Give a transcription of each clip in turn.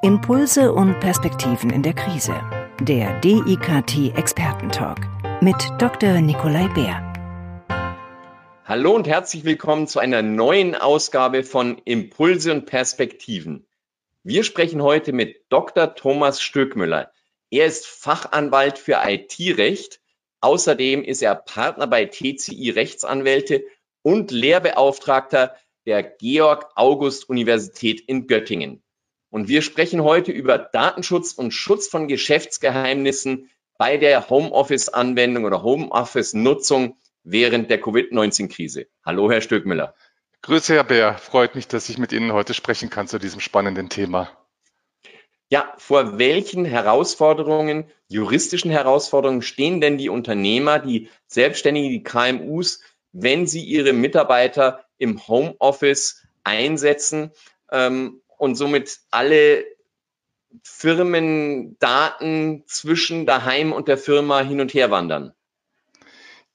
Impulse und Perspektiven in der Krise. Der DIKT Expertentalk mit Dr. Nikolai Bär. Hallo und herzlich willkommen zu einer neuen Ausgabe von Impulse und Perspektiven. Wir sprechen heute mit Dr. Thomas Stöckmüller. Er ist Fachanwalt für IT-Recht. Außerdem ist er Partner bei TCI Rechtsanwälte und Lehrbeauftragter der Georg August Universität in Göttingen. Und wir sprechen heute über Datenschutz und Schutz von Geschäftsgeheimnissen bei der Homeoffice-Anwendung oder Homeoffice-Nutzung während der Covid-19-Krise. Hallo, Herr Stöckmüller. Grüße, Herr Bär. Freut mich, dass ich mit Ihnen heute sprechen kann zu diesem spannenden Thema. Ja, vor welchen Herausforderungen, juristischen Herausforderungen stehen denn die Unternehmer, die Selbstständigen, die KMUs, wenn sie ihre Mitarbeiter im Homeoffice einsetzen? Ähm, und somit alle Firmendaten zwischen daheim und der Firma hin und her wandern.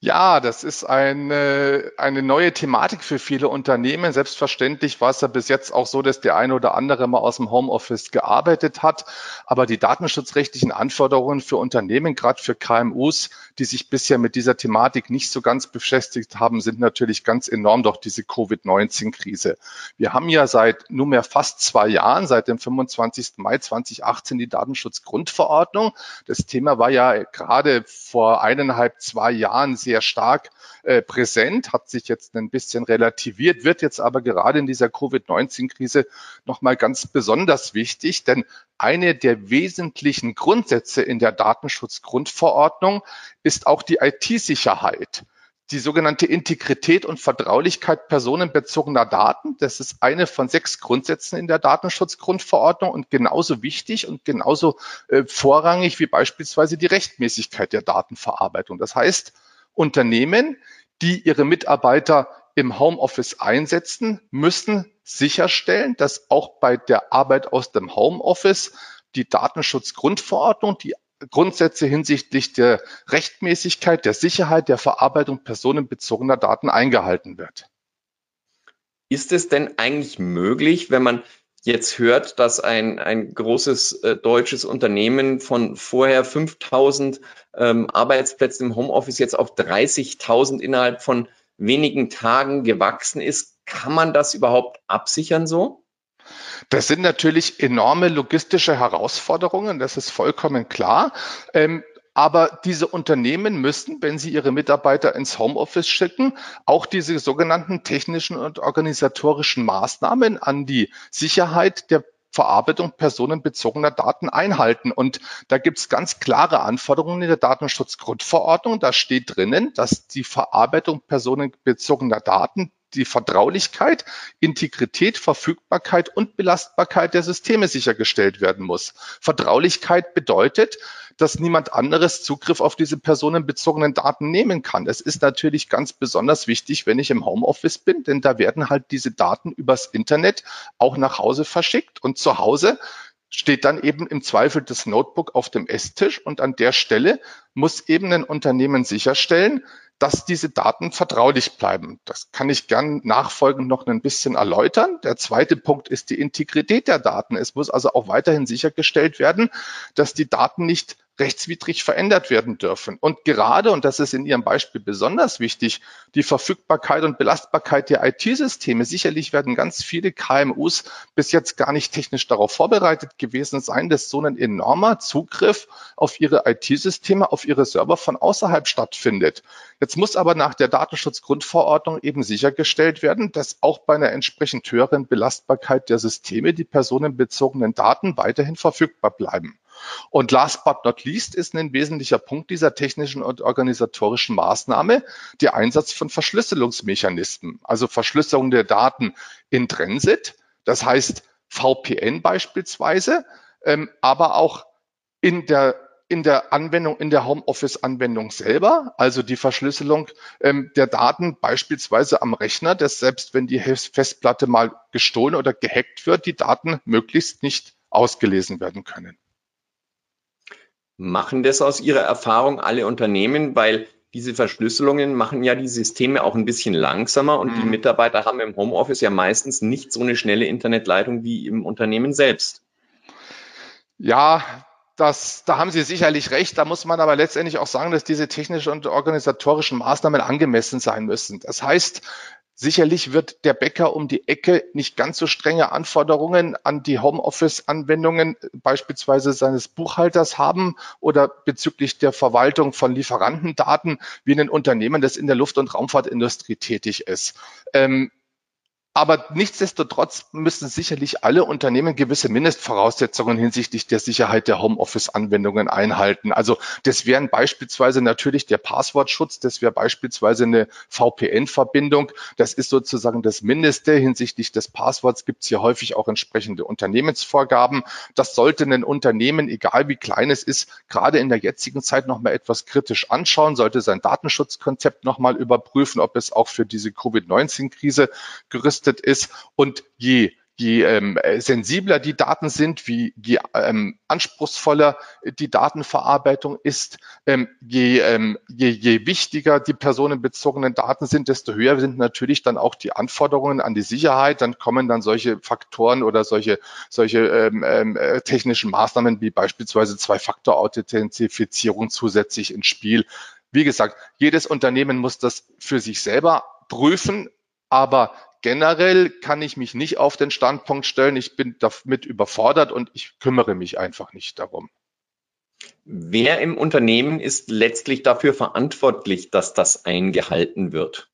Ja, das ist eine, eine neue Thematik für viele Unternehmen. Selbstverständlich war es ja bis jetzt auch so, dass der eine oder andere mal aus dem Homeoffice gearbeitet hat. Aber die datenschutzrechtlichen Anforderungen für Unternehmen, gerade für KMUs, die sich bisher mit dieser Thematik nicht so ganz beschäftigt haben, sind natürlich ganz enorm durch diese Covid-19-Krise. Wir haben ja seit nunmehr fast zwei Jahren, seit dem 25. Mai 2018, die Datenschutzgrundverordnung. Das Thema war ja gerade vor eineinhalb, zwei Jahren sehr sehr stark äh, präsent, hat sich jetzt ein bisschen relativiert, wird jetzt aber gerade in dieser Covid-19-Krise nochmal ganz besonders wichtig, denn eine der wesentlichen Grundsätze in der Datenschutzgrundverordnung ist auch die IT-Sicherheit die sogenannte Integrität und Vertraulichkeit personenbezogener Daten. Das ist eine von sechs Grundsätzen in der Datenschutzgrundverordnung und genauso wichtig und genauso äh, vorrangig wie beispielsweise die Rechtmäßigkeit der Datenverarbeitung. Das heißt, Unternehmen, die ihre Mitarbeiter im Homeoffice einsetzen, müssen sicherstellen, dass auch bei der Arbeit aus dem Homeoffice die Datenschutzgrundverordnung, die Grundsätze hinsichtlich der Rechtmäßigkeit, der Sicherheit, der Verarbeitung personenbezogener Daten eingehalten wird. Ist es denn eigentlich möglich, wenn man jetzt hört, dass ein, ein großes äh, deutsches Unternehmen von vorher 5000 ähm, Arbeitsplätzen im Homeoffice jetzt auf 30.000 innerhalb von wenigen Tagen gewachsen ist. Kann man das überhaupt absichern so? Das sind natürlich enorme logistische Herausforderungen, das ist vollkommen klar. Ähm, aber diese Unternehmen müssen, wenn sie ihre Mitarbeiter ins Homeoffice schicken, auch diese sogenannten technischen und organisatorischen Maßnahmen an die Sicherheit der Verarbeitung personenbezogener Daten einhalten. Und da gibt es ganz klare Anforderungen in der Datenschutzgrundverordnung. Da steht drinnen, dass die Verarbeitung personenbezogener Daten die Vertraulichkeit, Integrität, Verfügbarkeit und Belastbarkeit der Systeme sichergestellt werden muss. Vertraulichkeit bedeutet, dass niemand anderes Zugriff auf diese personenbezogenen Daten nehmen kann. Es ist natürlich ganz besonders wichtig, wenn ich im Homeoffice bin, denn da werden halt diese Daten übers Internet auch nach Hause verschickt und zu Hause steht dann eben im Zweifel das Notebook auf dem Esstisch und an der Stelle muss eben ein Unternehmen sicherstellen, dass diese Daten vertraulich bleiben. Das kann ich gern nachfolgend noch ein bisschen erläutern. Der zweite Punkt ist die Integrität der Daten. Es muss also auch weiterhin sichergestellt werden, dass die Daten nicht rechtswidrig verändert werden dürfen. Und gerade, und das ist in Ihrem Beispiel besonders wichtig, die Verfügbarkeit und Belastbarkeit der IT-Systeme. Sicherlich werden ganz viele KMUs bis jetzt gar nicht technisch darauf vorbereitet gewesen sein, dass so ein enormer Zugriff auf ihre IT-Systeme, auf ihre Server von außerhalb stattfindet. Jetzt muss aber nach der Datenschutzgrundverordnung eben sichergestellt werden, dass auch bei einer entsprechend höheren Belastbarkeit der Systeme die personenbezogenen Daten weiterhin verfügbar bleiben. Und last but not least ist ein wesentlicher Punkt dieser technischen und organisatorischen Maßnahme der Einsatz von Verschlüsselungsmechanismen, also Verschlüsselung der Daten in Transit, das heißt VPN beispielsweise, ähm, aber auch in der in der Anwendung, in der Homeoffice-Anwendung selber, also die Verschlüsselung ähm, der Daten beispielsweise am Rechner, dass selbst wenn die Festplatte mal gestohlen oder gehackt wird, die Daten möglichst nicht ausgelesen werden können. Machen das aus Ihrer Erfahrung alle Unternehmen, weil diese Verschlüsselungen machen ja die Systeme auch ein bisschen langsamer und mhm. die Mitarbeiter haben im Homeoffice ja meistens nicht so eine schnelle Internetleitung wie im Unternehmen selbst. Ja, das, da haben Sie sicherlich recht. Da muss man aber letztendlich auch sagen, dass diese technischen und organisatorischen Maßnahmen angemessen sein müssen. Das heißt, Sicherlich wird der Bäcker um die Ecke nicht ganz so strenge Anforderungen an die Homeoffice-Anwendungen beispielsweise seines Buchhalters haben oder bezüglich der Verwaltung von Lieferantendaten wie ein Unternehmen, das in der Luft- und Raumfahrtindustrie tätig ist. Ähm, aber nichtsdestotrotz müssen sicherlich alle Unternehmen gewisse Mindestvoraussetzungen hinsichtlich der Sicherheit der Homeoffice-Anwendungen einhalten. Also das wären beispielsweise natürlich der Passwortschutz, das wäre beispielsweise eine VPN-Verbindung. Das ist sozusagen das Mindeste. Hinsichtlich des Passworts gibt es hier häufig auch entsprechende Unternehmensvorgaben. Das sollte ein Unternehmen, egal wie klein es ist, gerade in der jetzigen Zeit nochmal etwas kritisch anschauen, sollte sein Datenschutzkonzept nochmal überprüfen, ob es auch für diese Covid-19-Krise gerüstet gerüstet ist und je je ähm, sensibler die Daten sind, wie je ähm, anspruchsvoller die Datenverarbeitung ist, ähm, je, ähm, je, je wichtiger die personenbezogenen Daten sind, desto höher sind natürlich dann auch die Anforderungen an die Sicherheit. Dann kommen dann solche Faktoren oder solche, solche ähm, ähm, äh, technischen Maßnahmen wie beispielsweise Zwei-Faktor-Authentifizierung zusätzlich ins Spiel. Wie gesagt, jedes Unternehmen muss das für sich selber prüfen, aber generell kann ich mich nicht auf den Standpunkt stellen, ich bin damit überfordert und ich kümmere mich einfach nicht darum. Wer im Unternehmen ist letztlich dafür verantwortlich, dass das eingehalten wird?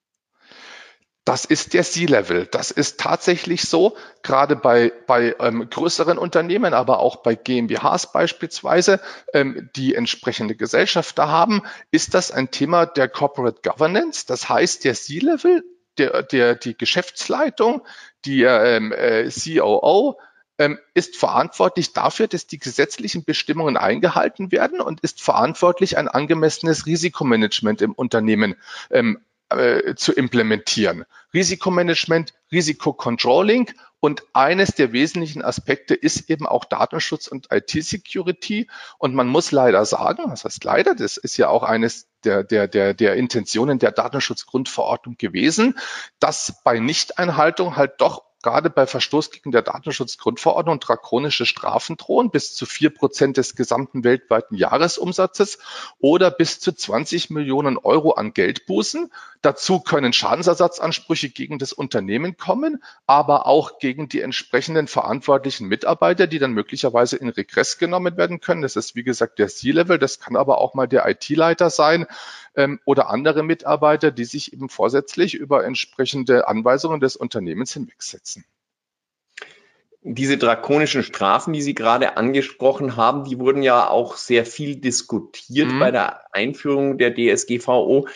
Das ist der C-Level. Das ist tatsächlich so, gerade bei, bei ähm, größeren Unternehmen, aber auch bei GmbHs beispielsweise, ähm, die entsprechende Gesellschafter haben, ist das ein Thema der Corporate Governance. Das heißt, der C-Level der, der, die Geschäftsleitung, die ähm, äh, COO, ähm, ist verantwortlich dafür, dass die gesetzlichen Bestimmungen eingehalten werden und ist verantwortlich, ein angemessenes Risikomanagement im Unternehmen. Ähm, äh, zu implementieren. Risikomanagement, Risikocontrolling und eines der wesentlichen Aspekte ist eben auch Datenschutz und IT-Security. Und man muss leider sagen, das heißt leider, das ist ja auch eines der, der, der, der Intentionen der Datenschutzgrundverordnung gewesen, dass bei Nichteinhaltung halt doch gerade bei Verstoß gegen der Datenschutzgrundverordnung drakonische Strafen drohen, bis zu vier Prozent des gesamten weltweiten Jahresumsatzes oder bis zu 20 Millionen Euro an Geldbußen. Dazu können Schadensersatzansprüche gegen das Unternehmen kommen, aber auch gegen die entsprechenden verantwortlichen Mitarbeiter, die dann möglicherweise in Regress genommen werden können. Das ist, wie gesagt, der C-Level. Das kann aber auch mal der IT-Leiter sein ähm, oder andere Mitarbeiter, die sich eben vorsätzlich über entsprechende Anweisungen des Unternehmens hinwegsetzen. Diese drakonischen Strafen, die Sie gerade angesprochen haben, die wurden ja auch sehr viel diskutiert mhm. bei der Einführung der DSGVO.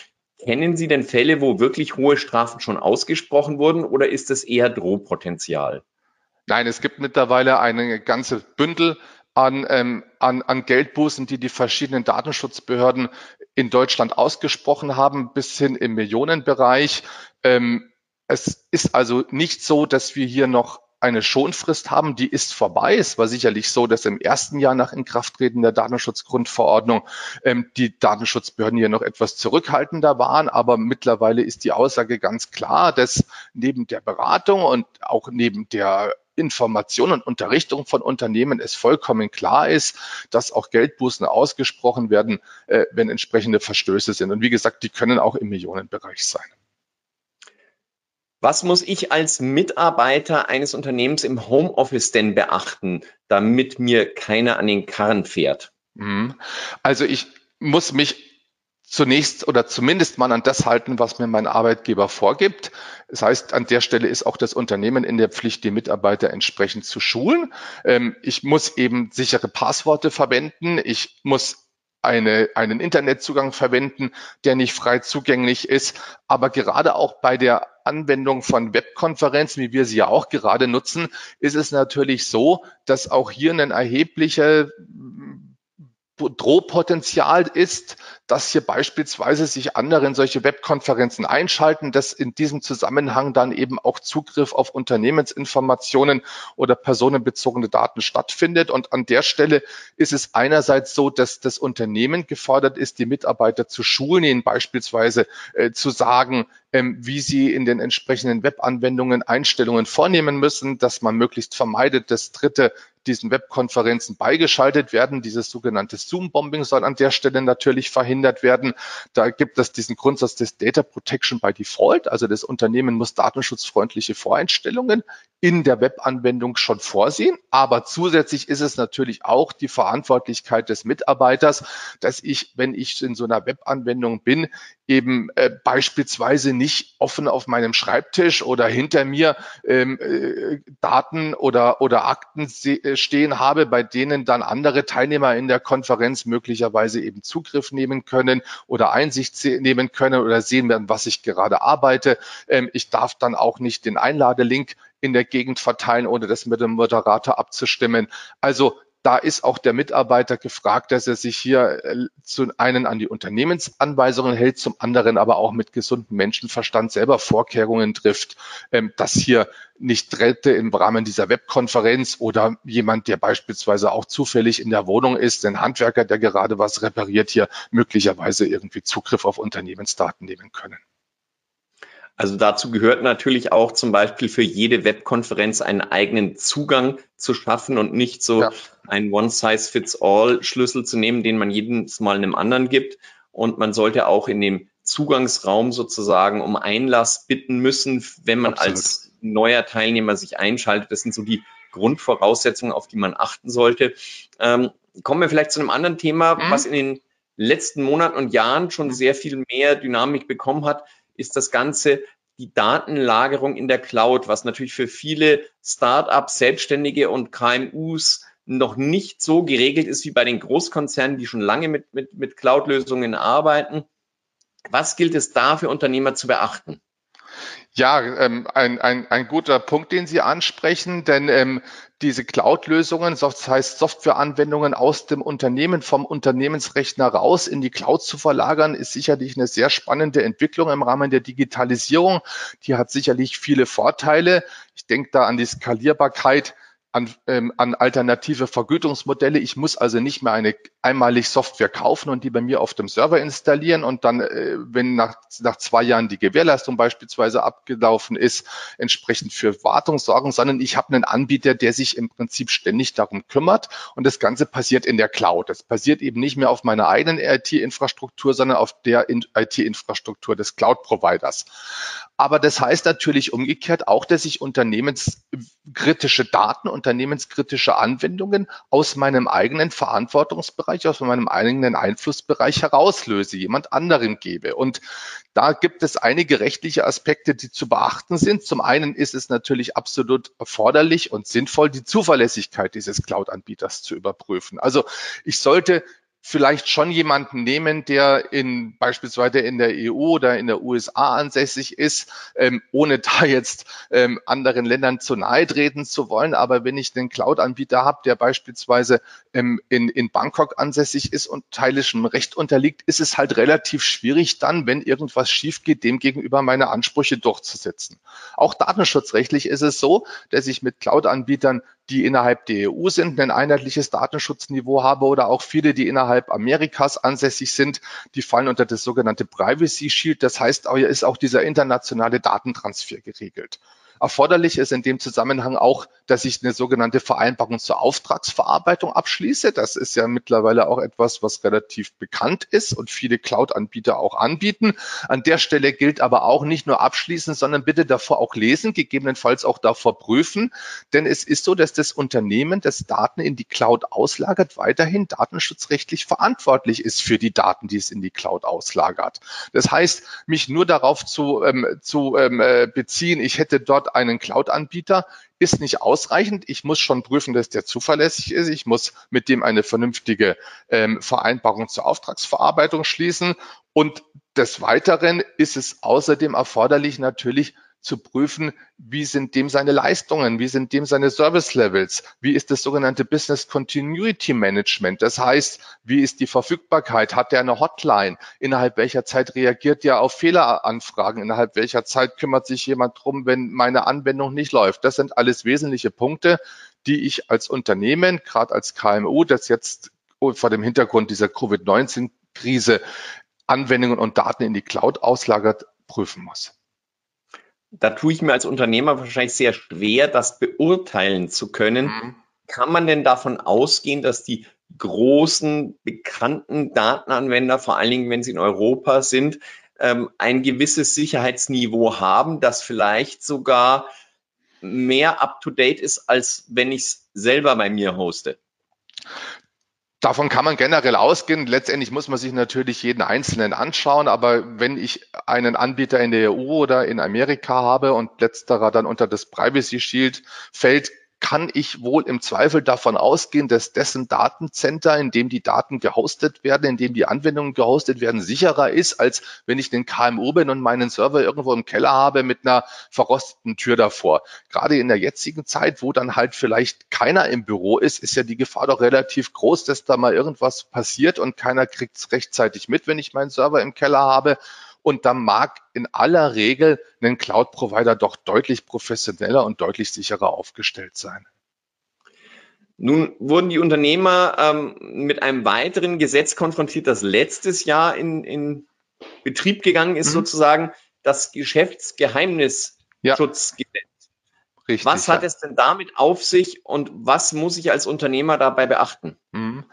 Kennen Sie denn Fälle, wo wirklich hohe Strafen schon ausgesprochen wurden oder ist das eher Drohpotenzial? Nein, es gibt mittlerweile eine ganze Bündel an, ähm, an, an Geldbußen, die die verschiedenen Datenschutzbehörden in Deutschland ausgesprochen haben, bis hin im Millionenbereich. Ähm, es ist also nicht so, dass wir hier noch eine Schonfrist haben, die ist vorbei. Es war sicherlich so, dass im ersten Jahr nach Inkrafttreten der Datenschutzgrundverordnung ähm, die Datenschutzbehörden hier noch etwas zurückhaltender waren. Aber mittlerweile ist die Aussage ganz klar, dass neben der Beratung und auch neben der Information und Unterrichtung von Unternehmen es vollkommen klar ist, dass auch Geldbußen ausgesprochen werden, äh, wenn entsprechende Verstöße sind. Und wie gesagt, die können auch im Millionenbereich sein. Was muss ich als Mitarbeiter eines Unternehmens im Homeoffice denn beachten, damit mir keiner an den Karren fährt? Mhm. Also ich muss mich zunächst oder zumindest mal an das halten, was mir mein Arbeitgeber vorgibt. Das heißt, an der Stelle ist auch das Unternehmen in der Pflicht, die Mitarbeiter entsprechend zu schulen. Ähm, ich muss eben sichere Passworte verwenden. Ich muss eine, einen Internetzugang verwenden, der nicht frei zugänglich ist. Aber gerade auch bei der Anwendung von Webkonferenzen, wie wir sie ja auch gerade nutzen, ist es natürlich so, dass auch hier ein erheblicher Drohpotenzial ist, dass hier beispielsweise sich andere in solche Webkonferenzen einschalten, dass in diesem Zusammenhang dann eben auch Zugriff auf Unternehmensinformationen oder personenbezogene Daten stattfindet. Und an der Stelle ist es einerseits so, dass das Unternehmen gefordert ist, die Mitarbeiter zu schulen, ihnen beispielsweise äh, zu sagen, ähm, wie sie in den entsprechenden Webanwendungen Einstellungen vornehmen müssen, dass man möglichst vermeidet, dass Dritte diesen Webkonferenzen beigeschaltet werden. Dieses sogenannte Zoom-Bombing soll an der Stelle natürlich verhindert werden. Da gibt es diesen Grundsatz des Data Protection by Default. Also das Unternehmen muss datenschutzfreundliche Voreinstellungen in der Webanwendung schon vorsehen. Aber zusätzlich ist es natürlich auch die Verantwortlichkeit des Mitarbeiters, dass ich, wenn ich in so einer Webanwendung bin, eben äh, beispielsweise nicht offen auf meinem Schreibtisch oder hinter mir ähm, äh, Daten oder, oder Akten äh, stehen habe, bei denen dann andere Teilnehmer in der Konferenz möglicherweise eben Zugriff nehmen können oder Einsicht nehmen können oder sehen werden, was ich gerade arbeite. Ähm, ich darf dann auch nicht den Einladelink in der Gegend verteilen, ohne das mit dem Moderator abzustimmen. Also da ist auch der Mitarbeiter gefragt, dass er sich hier äh, zu einen an die Unternehmensanweisungen hält, zum anderen aber auch mit gesundem Menschenverstand selber Vorkehrungen trifft, ähm, dass hier nicht Dritte im Rahmen dieser Webkonferenz oder jemand, der beispielsweise auch zufällig in der Wohnung ist, ein Handwerker, der gerade was repariert, hier möglicherweise irgendwie Zugriff auf Unternehmensdaten nehmen können. Also dazu gehört natürlich auch zum Beispiel für jede Webkonferenz einen eigenen Zugang zu schaffen und nicht so ja. einen One-Size-Fits-All-Schlüssel zu nehmen, den man jedes Mal einem anderen gibt. Und man sollte auch in dem Zugangsraum sozusagen um Einlass bitten müssen, wenn man Absolut. als neuer Teilnehmer sich einschaltet. Das sind so die Grundvoraussetzungen, auf die man achten sollte. Ähm, kommen wir vielleicht zu einem anderen Thema, mhm. was in den letzten Monaten und Jahren schon sehr viel mehr Dynamik bekommen hat ist das Ganze die Datenlagerung in der Cloud, was natürlich für viele Startups, Selbstständige und KMUs noch nicht so geregelt ist wie bei den Großkonzernen, die schon lange mit, mit, mit Cloud-Lösungen arbeiten. Was gilt es da für Unternehmer zu beachten? Ja, ähm, ein, ein, ein guter Punkt, den Sie ansprechen, denn ähm, diese Cloud-Lösungen, das heißt Softwareanwendungen aus dem Unternehmen, vom Unternehmensrechner raus in die Cloud zu verlagern, ist sicherlich eine sehr spannende Entwicklung im Rahmen der Digitalisierung. Die hat sicherlich viele Vorteile. Ich denke da an die Skalierbarkeit an, ähm, an alternative Vergütungsmodelle. Ich muss also nicht mehr eine einmalig Software kaufen und die bei mir auf dem Server installieren und dann, äh, wenn nach, nach zwei Jahren die Gewährleistung beispielsweise abgelaufen ist, entsprechend für Wartung sorgen, sondern ich habe einen Anbieter, der sich im Prinzip ständig darum kümmert und das Ganze passiert in der Cloud. Das passiert eben nicht mehr auf meiner eigenen IT-Infrastruktur, sondern auf der IT-Infrastruktur des Cloud-Providers. Aber das heißt natürlich umgekehrt auch, dass ich unternehmenskritische Daten, unternehmenskritische Anwendungen aus meinem eigenen Verantwortungsbereich, aus meinem eigenen Einflussbereich herauslöse, jemand anderem gebe. Und da gibt es einige rechtliche Aspekte, die zu beachten sind. Zum einen ist es natürlich absolut erforderlich und sinnvoll, die Zuverlässigkeit dieses Cloud-Anbieters zu überprüfen. Also ich sollte vielleicht schon jemanden nehmen, der in beispielsweise in der EU oder in der USA ansässig ist, ähm, ohne da jetzt ähm, anderen Ländern zu nahe treten zu wollen. Aber wenn ich den Cloud-Anbieter habe, der beispielsweise ähm, in, in Bangkok ansässig ist und teilischem Recht unterliegt, ist es halt relativ schwierig dann, wenn irgendwas schief geht, dem gegenüber meine Ansprüche durchzusetzen. Auch datenschutzrechtlich ist es so, dass ich mit Cloud-Anbietern die innerhalb der EU sind, ein einheitliches Datenschutzniveau habe oder auch viele, die innerhalb Amerikas ansässig sind, die fallen unter das sogenannte Privacy Shield. Das heißt, hier ist auch dieser internationale Datentransfer geregelt. Erforderlich ist in dem Zusammenhang auch, dass ich eine sogenannte Vereinbarung zur Auftragsverarbeitung abschließe. Das ist ja mittlerweile auch etwas, was relativ bekannt ist und viele Cloud-Anbieter auch anbieten. An der Stelle gilt aber auch nicht nur abschließen, sondern bitte davor auch lesen, gegebenenfalls auch davor prüfen. Denn es ist so, dass das Unternehmen, das Daten in die Cloud auslagert, weiterhin datenschutzrechtlich verantwortlich ist für die Daten, die es in die Cloud auslagert. Das heißt, mich nur darauf zu, ähm, zu ähm, äh, beziehen, ich hätte dort einen Cloud-Anbieter ist nicht ausreichend. Ich muss schon prüfen, dass der zuverlässig ist. Ich muss mit dem eine vernünftige ähm, Vereinbarung zur Auftragsverarbeitung schließen. Und des Weiteren ist es außerdem erforderlich, natürlich zu prüfen, wie sind dem seine Leistungen, wie sind dem seine Service Levels, wie ist das sogenannte Business Continuity Management. Das heißt, wie ist die Verfügbarkeit, hat er eine Hotline, innerhalb welcher Zeit reagiert er auf Fehleranfragen, innerhalb welcher Zeit kümmert sich jemand drum, wenn meine Anwendung nicht läuft. Das sind alles wesentliche Punkte, die ich als Unternehmen, gerade als KMU, das jetzt vor dem Hintergrund dieser Covid-19-Krise Anwendungen und Daten in die Cloud auslagert, prüfen muss. Da tue ich mir als Unternehmer wahrscheinlich sehr schwer, das beurteilen zu können. Mhm. Kann man denn davon ausgehen, dass die großen, bekannten Datenanwender, vor allen Dingen, wenn sie in Europa sind, ähm, ein gewisses Sicherheitsniveau haben, das vielleicht sogar mehr up-to-date ist, als wenn ich es selber bei mir hoste? Davon kann man generell ausgehen. Letztendlich muss man sich natürlich jeden Einzelnen anschauen. Aber wenn ich einen Anbieter in der EU oder in Amerika habe und letzterer dann unter das Privacy Shield fällt, kann ich wohl im Zweifel davon ausgehen, dass dessen Datencenter, in dem die Daten gehostet werden, in dem die Anwendungen gehostet werden, sicherer ist, als wenn ich den KMU bin und meinen Server irgendwo im Keller habe mit einer verrosteten Tür davor. Gerade in der jetzigen Zeit, wo dann halt vielleicht keiner im Büro ist, ist ja die Gefahr doch relativ groß, dass da mal irgendwas passiert und keiner kriegt es rechtzeitig mit, wenn ich meinen Server im Keller habe. Und da mag in aller Regel ein Cloud-Provider doch deutlich professioneller und deutlich sicherer aufgestellt sein. Nun wurden die Unternehmer ähm, mit einem weiteren Gesetz konfrontiert, das letztes Jahr in, in Betrieb gegangen ist, mhm. sozusagen das Geschäftsgeheimnisschutzgesetz. Ja. Richtig, was hat ja. es denn damit auf sich und was muss ich als Unternehmer dabei beachten? Mhm.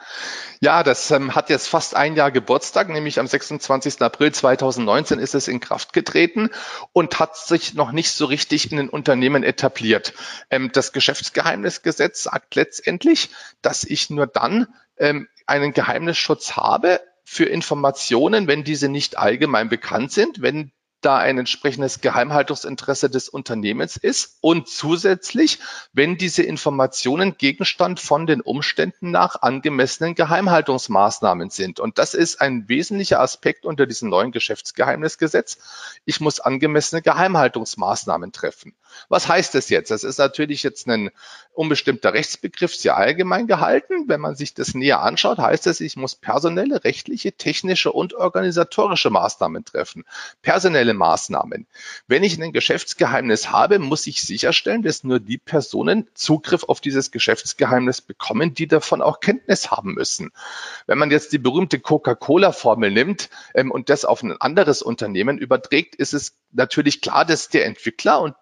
Ja, das ähm, hat jetzt fast ein Jahr Geburtstag, nämlich am 26. April 2019 ist es in Kraft getreten und hat sich noch nicht so richtig in den Unternehmen etabliert. Ähm, das Geschäftsgeheimnisgesetz sagt letztendlich, dass ich nur dann ähm, einen Geheimnisschutz habe, für Informationen, wenn diese nicht allgemein bekannt sind, wenn da ein entsprechendes Geheimhaltungsinteresse des Unternehmens ist und zusätzlich, wenn diese Informationen Gegenstand von den Umständen nach angemessenen Geheimhaltungsmaßnahmen sind. Und das ist ein wesentlicher Aspekt unter diesem neuen Geschäftsgeheimnisgesetz. Ich muss angemessene Geheimhaltungsmaßnahmen treffen. Was heißt das jetzt? Das ist natürlich jetzt ein unbestimmter Rechtsbegriff, sehr allgemein gehalten. Wenn man sich das näher anschaut, heißt es, ich muss personelle, rechtliche, technische und organisatorische Maßnahmen treffen. Personelle finanzielle Maßnahmen. Wenn ich ein Geschäftsgeheimnis habe, muss ich sicherstellen, dass nur die Personen Zugriff auf dieses Geschäftsgeheimnis bekommen, die davon auch Kenntnis haben müssen. Wenn man jetzt die berühmte Coca-Cola-Formel nimmt ähm, und das auf ein anderes Unternehmen überträgt, ist es natürlich klar, dass der Entwickler und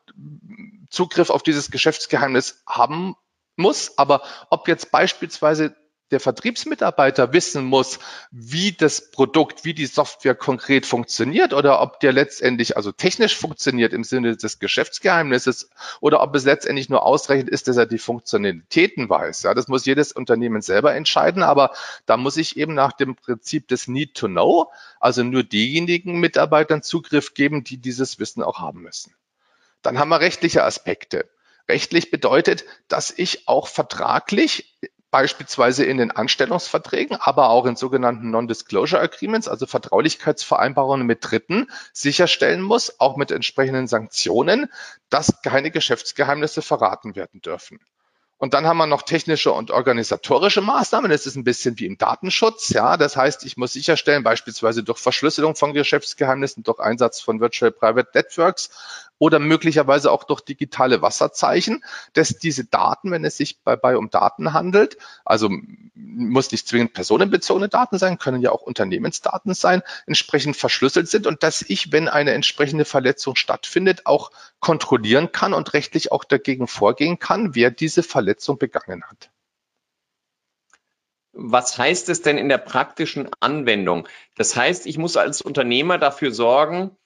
Zugriff auf dieses Geschäftsgeheimnis haben muss. Aber ob jetzt beispielsweise der Vertriebsmitarbeiter wissen muss, wie das Produkt, wie die Software konkret funktioniert oder ob der letztendlich also technisch funktioniert im Sinne des Geschäftsgeheimnisses oder ob es letztendlich nur ausreichend ist, dass er die Funktionalitäten weiß. Ja, das muss jedes Unternehmen selber entscheiden, aber da muss ich eben nach dem Prinzip des Need to Know, also nur diejenigen Mitarbeitern Zugriff geben, die dieses Wissen auch haben müssen. Dann haben wir rechtliche Aspekte. Rechtlich bedeutet, dass ich auch vertraglich beispielsweise in den Anstellungsverträgen, aber auch in sogenannten Non-Disclosure Agreements, also Vertraulichkeitsvereinbarungen mit Dritten, sicherstellen muss, auch mit entsprechenden Sanktionen, dass keine Geschäftsgeheimnisse verraten werden dürfen. Und dann haben wir noch technische und organisatorische Maßnahmen. Das ist ein bisschen wie im Datenschutz. Ja, das heißt, ich muss sicherstellen, beispielsweise durch Verschlüsselung von Geschäftsgeheimnissen, durch Einsatz von Virtual Private Networks oder möglicherweise auch durch digitale Wasserzeichen, dass diese Daten, wenn es sich dabei um Daten handelt, also muss nicht zwingend personenbezogene Daten sein, können ja auch Unternehmensdaten sein, entsprechend verschlüsselt sind und dass ich, wenn eine entsprechende Verletzung stattfindet, auch kontrollieren kann und rechtlich auch dagegen vorgehen kann, wer diese Verletzung begangen hat. Was heißt es denn in der praktischen Anwendung? Das heißt, ich muss als Unternehmer dafür sorgen,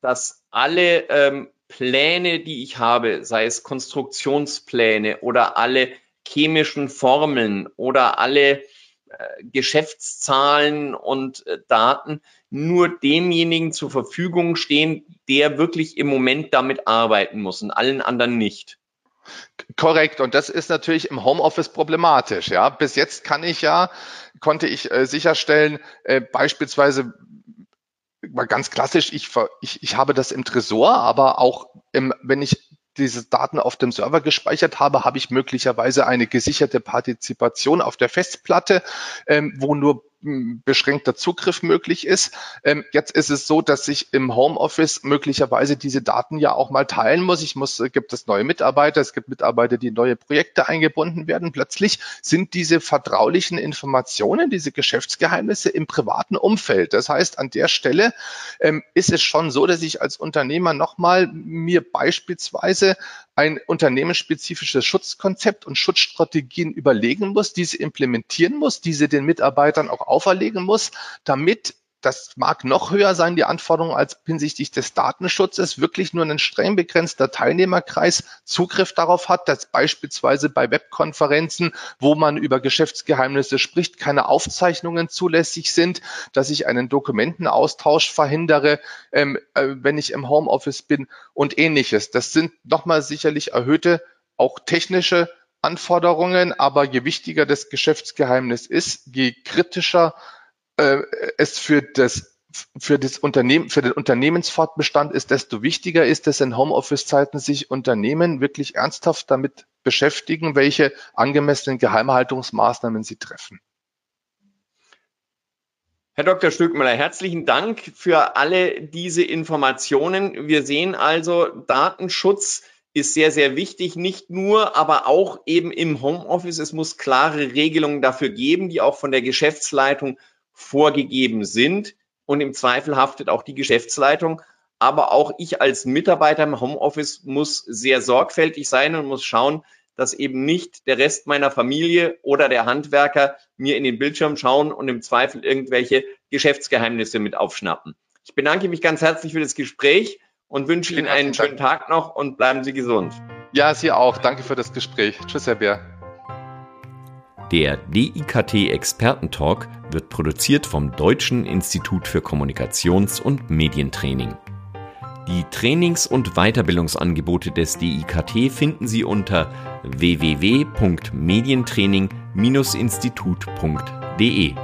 dass alle ähm, Pläne, die ich habe, sei es Konstruktionspläne oder alle chemischen Formeln oder alle äh, Geschäftszahlen und äh, Daten nur demjenigen zur Verfügung stehen, der wirklich im Moment damit arbeiten muss und allen anderen nicht. Korrekt. Und das ist natürlich im Homeoffice problematisch. Ja, bis jetzt kann ich ja, konnte ich äh, sicherstellen, äh, beispielsweise mal ganz klassisch, ich, ich, ich habe das im Tresor, aber auch im, wenn ich diese Daten auf dem Server gespeichert habe, habe ich möglicherweise eine gesicherte Partizipation auf der Festplatte, ähm, wo nur beschränkter Zugriff möglich ist. Ähm, jetzt ist es so, dass ich im Homeoffice möglicherweise diese Daten ja auch mal teilen muss. Ich muss, äh, gibt es neue Mitarbeiter, es gibt Mitarbeiter, die in neue Projekte eingebunden werden. Plötzlich sind diese vertraulichen Informationen, diese Geschäftsgeheimnisse im privaten Umfeld. Das heißt, an der Stelle ähm, ist es schon so, dass ich als Unternehmer nochmal mir beispielsweise ein unternehmensspezifisches Schutzkonzept und Schutzstrategien überlegen muss, diese implementieren muss, diese den Mitarbeitern auch auferlegen muss, damit das mag noch höher sein, die Anforderungen als hinsichtlich des Datenschutzes, wirklich nur ein streng begrenzter Teilnehmerkreis Zugriff darauf hat, dass beispielsweise bei Webkonferenzen, wo man über Geschäftsgeheimnisse spricht, keine Aufzeichnungen zulässig sind, dass ich einen Dokumentenaustausch verhindere, ähm, äh, wenn ich im Homeoffice bin und ähnliches. Das sind nochmal sicherlich erhöhte, auch technische Anforderungen, aber je wichtiger das Geschäftsgeheimnis ist, je kritischer äh, es für das für das Unternehmen, für den Unternehmensfortbestand ist, desto wichtiger ist es in Homeoffice-Zeiten, sich Unternehmen wirklich ernsthaft damit beschäftigen, welche angemessenen Geheimhaltungsmaßnahmen sie treffen. Herr Dr. Stückmüller, herzlichen Dank für alle diese Informationen. Wir sehen also, Datenschutz ist sehr, sehr wichtig, nicht nur, aber auch eben im Homeoffice. Es muss klare Regelungen dafür geben, die auch von der Geschäftsleitung vorgegeben sind. Und im Zweifel haftet auch die Geschäftsleitung. Aber auch ich als Mitarbeiter im Homeoffice muss sehr sorgfältig sein und muss schauen, dass eben nicht der Rest meiner Familie oder der Handwerker mir in den Bildschirm schauen und im Zweifel irgendwelche Geschäftsgeheimnisse mit aufschnappen. Ich bedanke mich ganz herzlich für das Gespräch und wünsche Ihnen einen schönen Tag noch und bleiben Sie gesund. Ja, Sie auch. Danke für das Gespräch. Tschüss, Herr Bär. Der DIKT Expertentalk wird produziert vom Deutschen Institut für Kommunikations- und Medientraining. Die Trainings- und Weiterbildungsangebote des DIKT finden Sie unter www.medientraining-institut.de.